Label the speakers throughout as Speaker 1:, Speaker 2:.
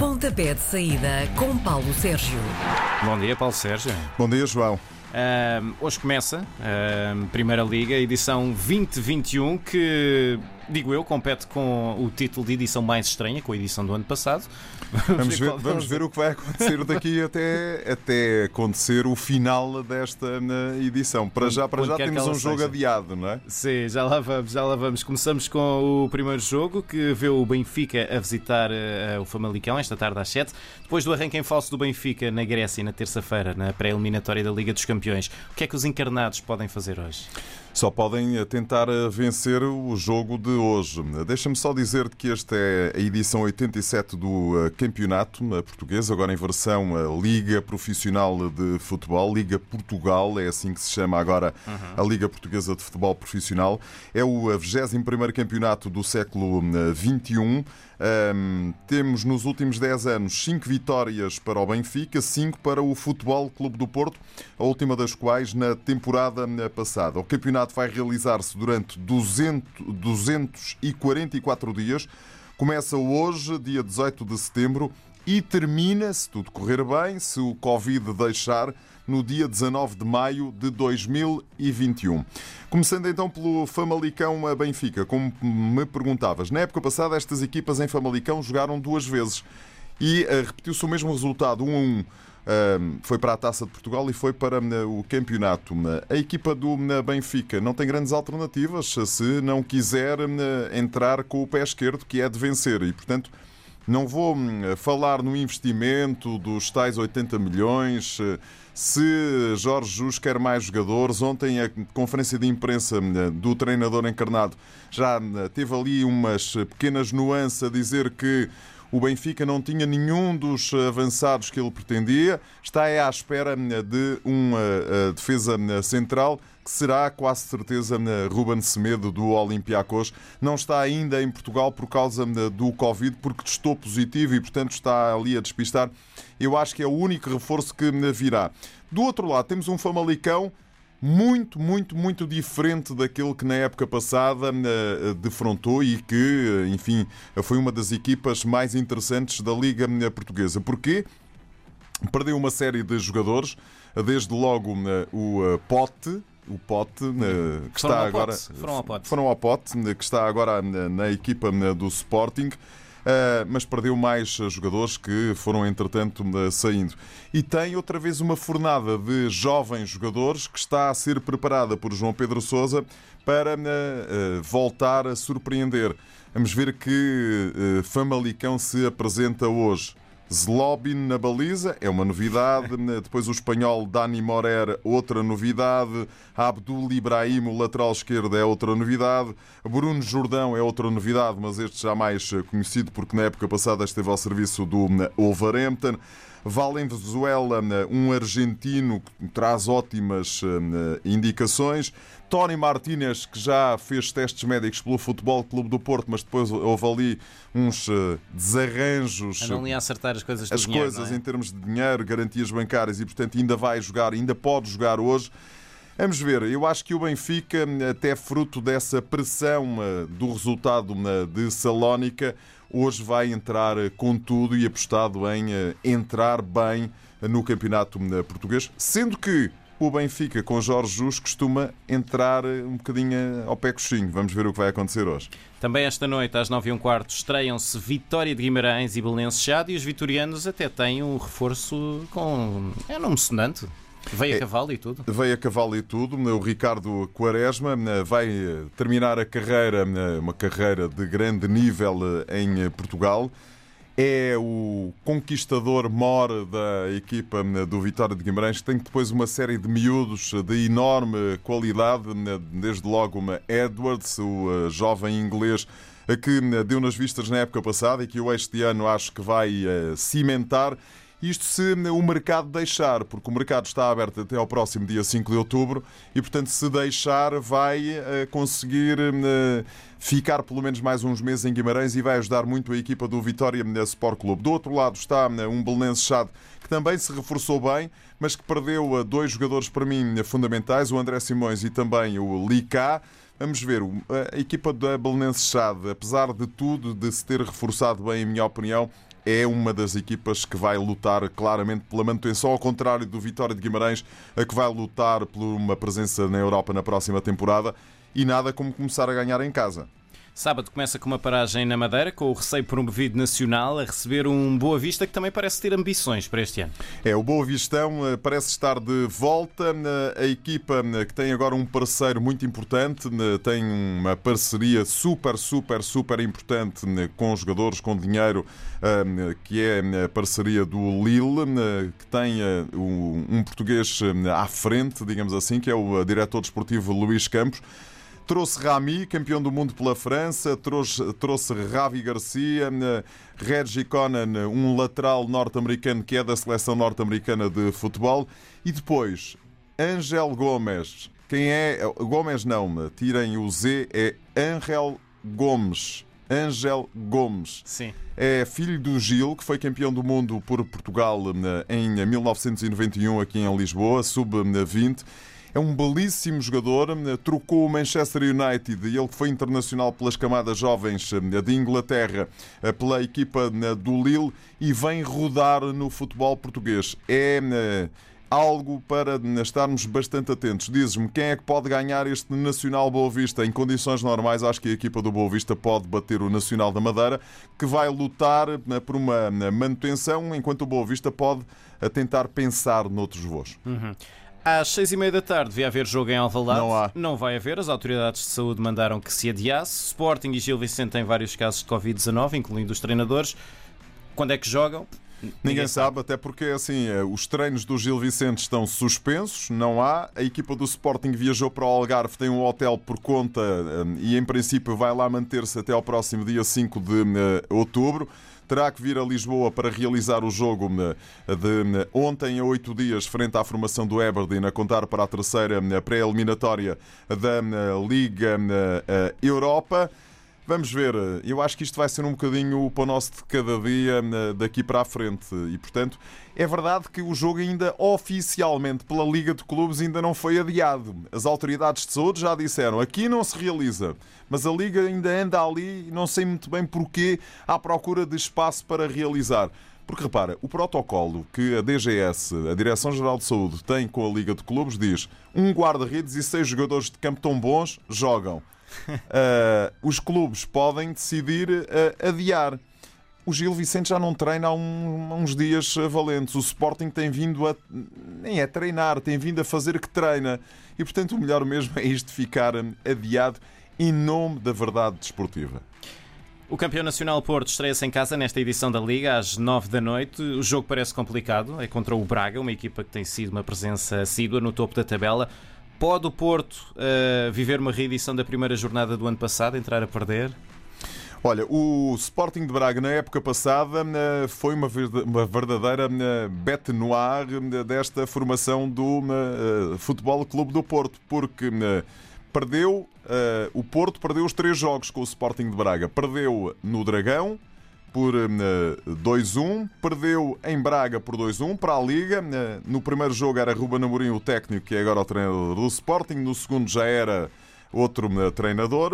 Speaker 1: Pontapé de saída com Paulo Sérgio.
Speaker 2: Bom dia, Paulo Sérgio.
Speaker 3: Bom dia, João.
Speaker 2: Ahm, hoje começa a Primeira Liga, edição 2021, que, digo eu, compete com o título de edição mais estranha, com a edição do ano passado.
Speaker 3: Vamos ver, vamos ver o que vai acontecer daqui até, até acontecer o final desta edição. Para já, para já temos um jogo
Speaker 2: seja.
Speaker 3: adiado, não é?
Speaker 2: Sim, já lá vamos, já lá vamos. Começamos com o primeiro jogo, que vê o Benfica a visitar eh, o Famalicão esta tarde às 7. Depois do arranque em falso do Benfica na Grécia, na terça-feira, na pré-eliminatória da Liga dos Campeões. O que é que os encarnados podem fazer hoje?
Speaker 3: Só podem eh, tentar eh, vencer o jogo de hoje. Deixa-me só dizer que esta é a edição 87 do eh, campeonato português, agora em versão Liga Profissional de Futebol, Liga Portugal, é assim que se chama agora a Liga Portuguesa de Futebol Profissional. É o eh, 21º campeonato do século XXI. Ahm, temos nos últimos 10 anos 5 vitórias para o Benfica, 5 para o Futebol Clube do Porto, a última das quais na temporada passada. O campeonato vai realizar-se durante 200, 244 dias. Começa hoje, dia 18 de setembro, e termina, se tudo correr bem, se o Covid deixar, no dia 19 de maio de 2021. Começando então pelo Famalicão a Benfica. Como me perguntavas, na época passada estas equipas em Famalicão jogaram duas vezes e eh, repetiu-se o mesmo resultado, 1 a 1. Um, foi para a Taça de Portugal e foi para uh, o campeonato. A equipa do uh, Benfica não tem grandes alternativas se não quiser entrar com o pé esquerdo, que é de vencer. E, portanto, não vou hum, falar no investimento dos tais 80 milhões, eh, se Jorge Jus quer mais jogadores. Ontem a conferência de imprensa hum, do treinador encarnado já hum, teve ali umas pequenas nuances a dizer que o Benfica não tinha nenhum dos avançados que ele pretendia. Está à espera hum, de uma eh, defesa central que será quase certeza Ruben Semedo do Olympiacos. Não está ainda em Portugal por causa do Covid, porque testou positivo e, portanto, está ali a despistar. Eu acho que é o único reforço que virá. Do outro lado, temos um Famalicão muito, muito, muito diferente daquele que na época passada eh, defrontou e que, eh, enfim, foi uma das equipas mais interessantes da Liga eh, Portuguesa. Porquê? Perdeu uma série de jogadores, desde logo eh, o eh, Pote, o Pote, eh, que está agora.
Speaker 2: Foram ao Pote.
Speaker 3: Foram ao Pote, eh, que está agora na equipa eh, do Sporting. Eh, mas perdeu mais jogadores que foram, entretanto, eh, saindo. E tem outra vez uma fornada de jovens jogadores que está a ser preparada por João Pedro Sousa para eh, voltar a surpreender. Vamos ver que Famalicão se apresenta hoje. Zlobin na baliza é uma novidade. Depois o espanhol Dani Morer, outra novidade. Abdul Ibrahim, o lateral esquerdo, é outra novidade. Bruno Jordão é outra novidade, mas este já mais conhecido porque na época passada esteve ao serviço do Wolverhampton. Valenzuela, um argentino que traz ótimas eh, indicações. Tony Martínez, que já fez testes médicos pelo Futebol Clube do Porto, mas depois houve ali uns eh, desarranjos
Speaker 2: Andam ali a acertar as coisas
Speaker 3: as
Speaker 2: dinheiro,
Speaker 3: coisas
Speaker 2: não é?
Speaker 3: em termos de dinheiro, garantias bancárias e, portanto, ainda vai jogar, ainda pode jogar hoje. Vamos ver, eu acho que o Benfica, até fruto dessa pressão eh, do resultado eh, de Salónica, hoje vai entrar eh, com tudo e apostado em eh, entrar bem no campeonato eh, português, sendo que o Benfica com Jorge Jus costuma entrar eh, um bocadinho eh, ao pé coxinho. Vamos ver o que vai acontecer hoje.
Speaker 2: Também esta noite, às 9 h quarto, estreiam-se Vitória de Guimarães e Belenenses Chade e os vitorianos até têm um reforço com... é nome sonante. Veio a
Speaker 3: É.
Speaker 2: cavalo e tudo.
Speaker 3: Veio a cavalo e tudo. O Ricardo Quaresma eh, vai eh, terminar a carreira, eh, uma carreira de grande nível em Portugal. É o conquistador mor da equipa do Vitória de Guimarães, que tem depois uma série de miúdos de enorme qualidade, desde logo uma Edwards, o jovem inglês que deu nas vistas na época passada e que eu este ano acho que vai cimentar. Isto se o mercado deixar, porque o mercado está aberto até ao próximo dia 5 de outubro e, portanto, se deixar, vai eh, conseguir eh, ficar pelo menos mais uns meses em Guimarães e vai ajudar muito a equipa do Vitória Sport Clube. Do outro lado está eh, um Belenenses Chade que também se reforçou bem, mas que perdeu dois jogadores para mim fundamentais, o André Simões e também o Licá. Vamos ver, a equipa da Belenenses Chade, apesar de tudo, de se ter reforçado bem, em minha opinião, é uma das equipas que vai lutar claramente pela manutenção, ao contrário do Vitória de Guimarães, a que vai lutar por uma presença na Europa na próxima temporada e nada como começar a ganhar em casa.
Speaker 2: Sábado começa com uma paragem na Madeira, com o recém promovido nacional a receber um Boa Vista que também parece ter ambições para este ano.
Speaker 3: É, o Boa Vistão eh, parece estar de volta. A equipa eh, que tem agora um parceiro muito importante, eh, tem uma parceria super, super, super importante com jogadores, com dinheiro, que é a parceria do Lille, que tem um português à frente, digamos assim, que é o diretor desportivo Luís Campos. Trouxe Rami, campeão do mundo pela França, trouxe, trouxe Ravi Garcia, Reggie Conan, um lateral norte-americano que é da seleção norte-americana de futebol, e depois Angel Gomes. Quem é? Gomes não, tirem o Z, é Angel Gomes. Angel Gomes.
Speaker 2: Sim.
Speaker 3: É filho do Gil, que foi campeão do mundo por Portugal em 1991 aqui em Lisboa, sub-20 é um belíssimo jogador, trocou o Manchester United ele foi internacional pelas camadas jovens eh, de Inglaterra eh, pela equipa eh, do Lille e vem rodar no futebol português. É algo para estarmos bastante atentos. Dizes-me quem é que pode ganhar este Nacional Boa Vista? Em condições normais, acho que a equipa do Boa Vista pode bater o Nacional da Madeira, que vai lutar por uma manutenção, enquanto o Boa Vista pode tentar pensar noutros voos.
Speaker 2: Uhum. Às seis e meia da tarde devia haver jogo em Alvalade.
Speaker 3: Não há.
Speaker 2: Não vai haver. As autoridades de saúde mandaram que se adiasse. Sporting e Gil Vicente têm vários casos de Covid-19, incluindo os treinadores. Quando é que jogam?
Speaker 3: Ninguém, sabe, até porque assim, eh, os treinos do Gil Vicente estão suspensos, não há. A equipa do Sporting viajou para o Algarve, tem um hotel por conta eh, e em princípio vai lá manter-se até ao próximo dia 5 de eh, outubro terá que vir a Lisboa para realizar o jogo de ontem a oito dias frente à formação do Aberdeen a contar para a terceira pré-eliminatória da Liga Europa. Vamos ver, eu acho que isto vai ser um bocadinho o pão nosso de cada dia daqui para a frente e, portanto, é verdade que o jogo ainda oficialmente pela Liga de Clubes ainda não foi adiado. As autoridades de saúde já disseram, aqui não se realiza, mas a Liga ainda anda ali não sei muito bem porquê à procura de espaço para realizar. Porque repara, o protocolo que a DGS, a Direção-Geral de Saúde, tem com a Liga de Clubes diz um guarda-redes e seis jogadores de campo tão bons jogam. Uh, os clubes podem decidir uh, adiar. O Gil Vicente já não treina há, um, uns dias valentes. O Sporting tem vindo a. nem é treinar, tem vindo a fazer que treina. E portanto, o melhor mesmo é isto ficar adiado em nome da verdade desportiva.
Speaker 2: O campeão nacional Porto estreia-se em casa nesta edição da Liga às 9 da noite. O jogo parece complicado, é contra o Braga, uma equipa que tem sido uma presença assídua no topo da tabela. Pode o Porto uh, viver uma reedição da primeira jornada do ano passado, entrar a perder?
Speaker 3: Olha, o Sporting de Braga na época passada eh, foi uma verdadeira eh, bete noir desta formação do Futebol Clube do Porto, porque perdeu, o Porto perdeu os três jogos com o Sporting de Braga. Perdeu no Dragão, por 2-1, hum, perdeu em Braga por 2-1 para a Liga. Hum, no primeiro jogo era Ruben Amorim, o técnico, que é agora o treinador do Sporting. No segundo já era outro hum, treinador.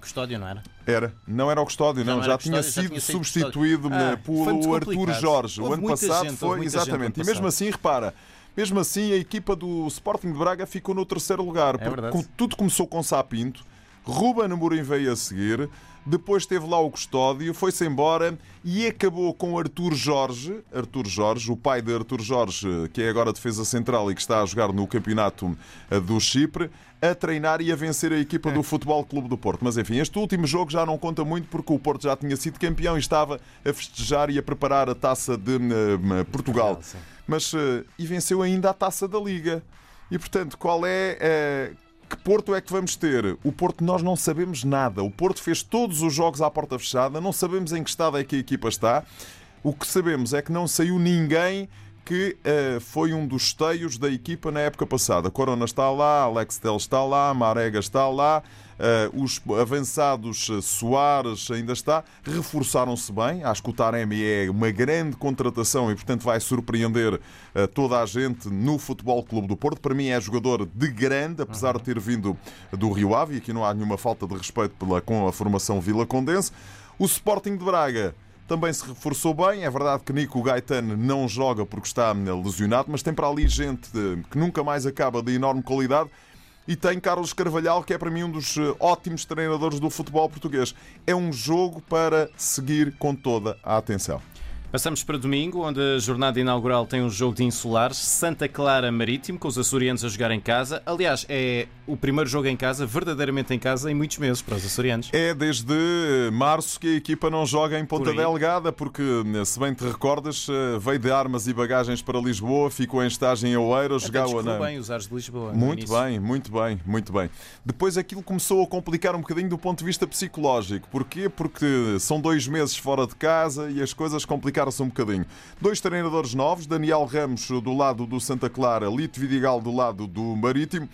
Speaker 2: Custódio, não era?
Speaker 3: Era. Não era o Custódio, não. não já, custódio, tinha sido já tinha substituído ah, por Artur Jorge.
Speaker 2: Houve
Speaker 3: o ano passado
Speaker 2: gente,
Speaker 3: foi. Exatamente. E mesmo assim, repara. Mesmo assim, a equipa do Sporting de Braga ficou no terceiro lugar. É porque tudo começou com Sapinto. Ruben Amorim veio a seguir. Depois teve lá o Custódio, foi-se embora e acabou com Artur Jorge, Artur Jorge, o pai de Artur Jorge, que é agora defesa central e que está a jogar no campeonato eh, do Chipre, a treinar e a vencer a equipa do Futebol Clube do Porto. Mas enfim, este último jogo já não conta muito porque o Porto já tinha sido campeão e estava a festejar e a preparar a taça de uh, Portugal. Mas uh, e venceu ainda a taça da Liga. E portanto, qual é uh, que Porto é que vamos ter? O Porto nós não sabemos nada. O Porto fez todos os jogos à porta fechada, não sabemos em que estado é que a equipa está. O que sabemos é que não saiu ninguém que uh, foi um dos esteios da equipa na época passada. Corona está lá, Alex Tel está lá, Marega está lá, os avançados Soares ainda está, reforçaram-se bem. Acho que o Taremi é uma grande contratação e, portanto, vai surpreender uh, toda a gente no Futebol Clube do Porto. Para mim, é jogador de grande, apesar de ter vindo do Rio Ave, e aqui não há nenhuma falta de respeito pela, com a formação Vila Condense. O Sporting de Braga também se reforçou bem. É verdade que Nico Gaetano não joga porque está lesionado, mas tem para ali gente que nunca mais acaba de enorme qualidade. E tem Carlos Carvalhal, que é para mim um dos eh, ótimos treinadores do futebol português. É um jogo para seguir com toda a atenção.
Speaker 2: Passamos para domingo, onde a jornada inaugural tem um jogo de insulares, Santa Clara Marítimo, com os açorianos a jogar em casa. Aliás, é o primeiro jogo em casa, verdadeiramente em casa, em muitos meses para os açorianos.
Speaker 3: É desde março que a equipa não joga em Ponta Delgada, porque, se bem te recordas, eh, veio de armas e bagagens para Lisboa, ficou em estágio em Oeiras,
Speaker 2: jogava na... bem os ares de Lisboa.
Speaker 3: Muito bem, muito bem, muito bem. Depois aquilo começou a complicar um bocadinho do ponto de vista psicológico. Porquê? Porque são dois meses fora de casa e as coisas complicaram complicar-se um bocadinho. Dois treinadores novos, Daniel Ramos do lado do Santa Clara, Lito Vidigal do lado do Marítimo.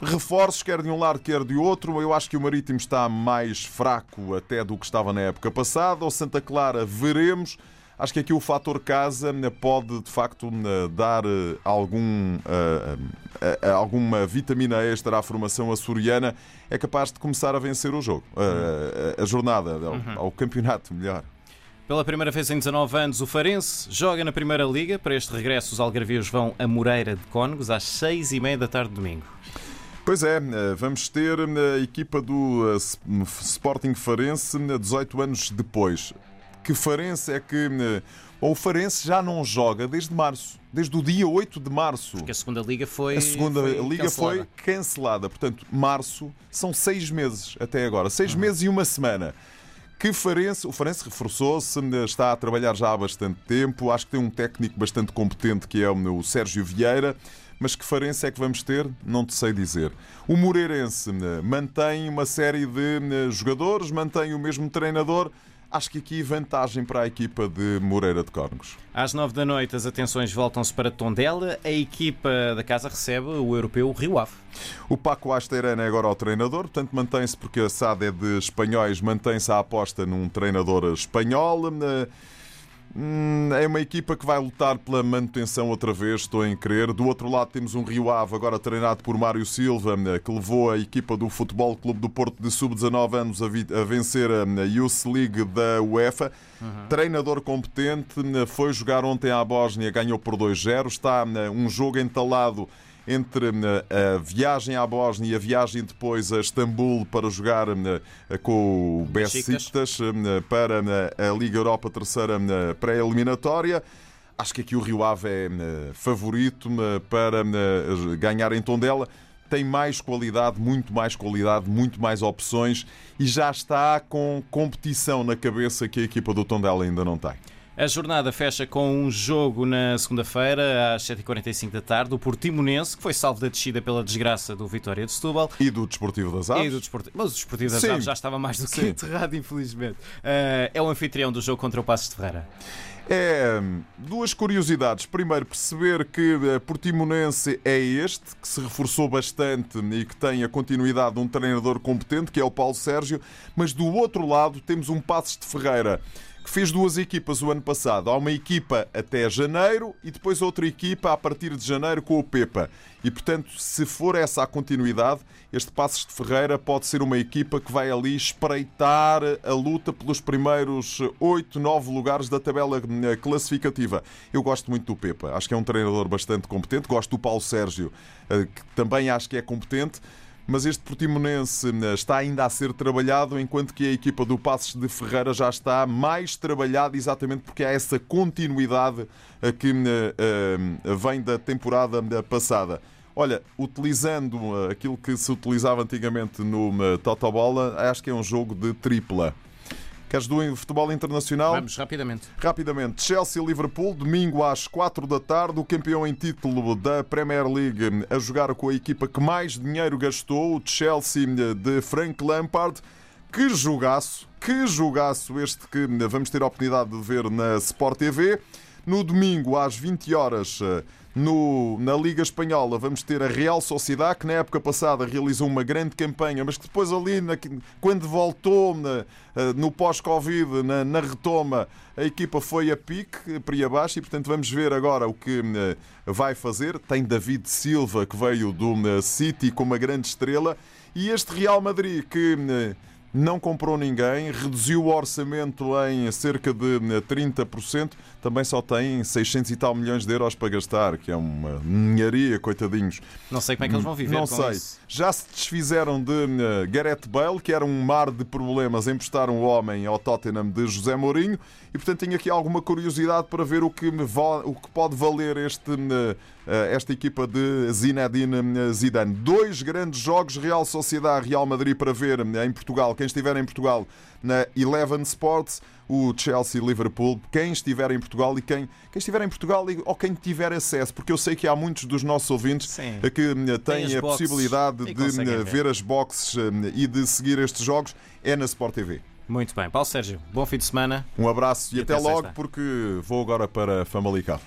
Speaker 3: Reforços, quer de um lado, quer de outro. Eu acho que o Marítimo está mais fraco até do que estava na época passada. O Santa Clara, veremos. Acho que aqui o fator casa pode de facto dar eh, algum, uh, uh, alguma vitamina extra à formação açoriana. É capaz de começar a vencer o jogo, a jornada, uhum. ao campeonato, melhor.
Speaker 2: Pela primeira vez em 19 anos, o Farense joga na Primeira Liga. Para este regresso, os algarvios vão a Moreira de Cónegos às 6 e meia da tarde de domingo.
Speaker 3: Pois é, eh, vamos ter eh, a equipa do eh, Sporting Farense 18 anos depois. Que Farense é que. Ou o Farense já não joga desde março, desde o dia 8 de março.
Speaker 2: Porque a segunda liga foi.
Speaker 3: A segunda
Speaker 2: foi
Speaker 3: liga cancelada. foi cancelada. Portanto, março são seis meses até agora. Seis uhum. meses e uma semana que Farense, o Farense reforçou-se, está a trabalhar já há bastante tempo, acho que tem um técnico bastante competente que é o Sérgio Vieira, mas que Farense é que vamos ter? Não te sei dizer. O Moreirense eh, mantém uma série de eh, jogadores, mantém o mesmo treinador, Acho que aqui vantagem para a equipa de Moreira de Córregos.
Speaker 2: Às nove da noite as atenções voltam-se para Tondela. A equipa da casa recebe o europeu Rio Ave.
Speaker 3: O Paco Asteirana é agora o treinador, portanto mantém-se porque a SAD é de espanhóis, mantém-se a aposta num treinador espanhol. Hum, é uma equipa que vai lutar pela manutenção outra vez, estou em crer. Do outro lado temos um Rio Ave, agora treinado por Mário Silva, eh, que levou a equipa do Futebol Clube do Porto de sub-19 anos a vencer a Youth League da UEFA. Uhum. Treinador competente, eh, foi jogar ontem à Bósnia, ganhou por 2-0. Está um jogo entalado entre eh, a viagem à Bósnia e a viagem depois a Istambul para jogar eh, com o Besiktas eh, para a Liga Europa terceira pré-eliminatória. Acho que aqui o Rio Ave é favorito para ganhar em Tondela. Tem mais qualidade, muito mais qualidade, muito mais opções e já está com competição na cabeça que a equipa do Tondela ainda não tem.
Speaker 2: A jornada fecha com um jogo na segunda-feira, às 7h45 da tarde, o Portimonense, que foi salvo da descida pela desgraça do Vitória de Setúbal.
Speaker 3: E do Desportivo das Aves.
Speaker 2: E do Desportivo... Mas o Desportivo das Sim. Aves já estava mais do que Sim. enterrado, infelizmente. Uh, é o anfitrião do jogo contra o Passos de Ferreira.
Speaker 3: É duas curiosidades. Primeiro, perceber que eh, Portimonense é este, que se reforçou bastante e que tem a continuidade de um treinador competente, que é o Paulo Sérgio, mas do outro lado temos um Passos de Ferreira que fez duas equipas o ano passado. Há uma equipa até janeiro e depois outra equipa a partir de janeiro com o Pepa. E portanto, se for essa a continuidade, este Passos de Ferreira pode ser uma equipa que vai ali espreitar a luta pelos primeiros 8, 9 lugares da tabela eh, classificativa. Eu gosto muito do Pepa, acho que é um treinador bastante competente. Gosto do Paulo Sérgio, eh, que também acho que é competente mas este Portimonense eh, está ainda a ser trabalhado, enquanto que a equipa do Passos de Ferreira já está mais trabalhada, exatamente porque há essa continuidade eh, que eh, vem da temporada passada. Olha, utilizando aquilo que se utilizava antigamente no Totobola, acho que é um jogo de tripla. Queres do futebol internacional?
Speaker 2: Vamos, rapidamente.
Speaker 3: Rapidamente. Chelsea-Liverpool, domingo às 4 da tarde. O campeão em título da Premier League a jogar com a equipa que mais dinheiro gastou, o Chelsea de Frank Lampard. Que jogaço, que jogaço este que vamos ter a oportunidade de ver na Sport TV. No domingo, às 20 horas, no, na Liga Espanhola vamos ter a Real Sociedade, que na época passada realizou uma grande campanha, mas que depois ali, na, quando voltou na, eh, no pós-Covid, na, na, retoma, a equipa foi a pique, para abaixo, e portanto vamos ver agora o que eh, vai fazer. Tem David Silva, que veio do eh, City com uma grande estrela, e este Real Madrid, que não comprou ninguém, reduziu o orçamento em cerca de 30%, eh, também só tem 600 e tal milhões de euros para gastar, que é uma ninharia, coitadinhos.
Speaker 2: Não sei como é que eles vão viver
Speaker 3: Não sei.
Speaker 2: Isso.
Speaker 3: Já se desfizeram de uh, Gareth Bale, que era um mar de problemas, emprestaram o homem ao Tottenham de José Mourinho, e portanto tenho aqui alguma curiosidade para ver o que, o que pode valer este, uh, esta equipa de Zinedine Zidane. Dois grandes jogos, Real Sociedade, Real Madrid, para ver em Portugal. Quem estiver em Portugal na Eleven Sports, o Chelsea Liverpool, quem estiver em Portugal e quem, quem estiver em Portugal ou quem tiver acesso, porque eu sei que há muitos dos nossos ouvintes
Speaker 2: Sim.
Speaker 3: que têm a possibilidade de ver.
Speaker 2: ver
Speaker 3: as boxes e de seguir estes jogos, é na Sport TV.
Speaker 2: Muito bem. Paulo Sérgio, bom fim de semana.
Speaker 3: Um abraço e,
Speaker 2: E
Speaker 3: até,
Speaker 2: até
Speaker 3: logo, porque vou agora para Famalicão.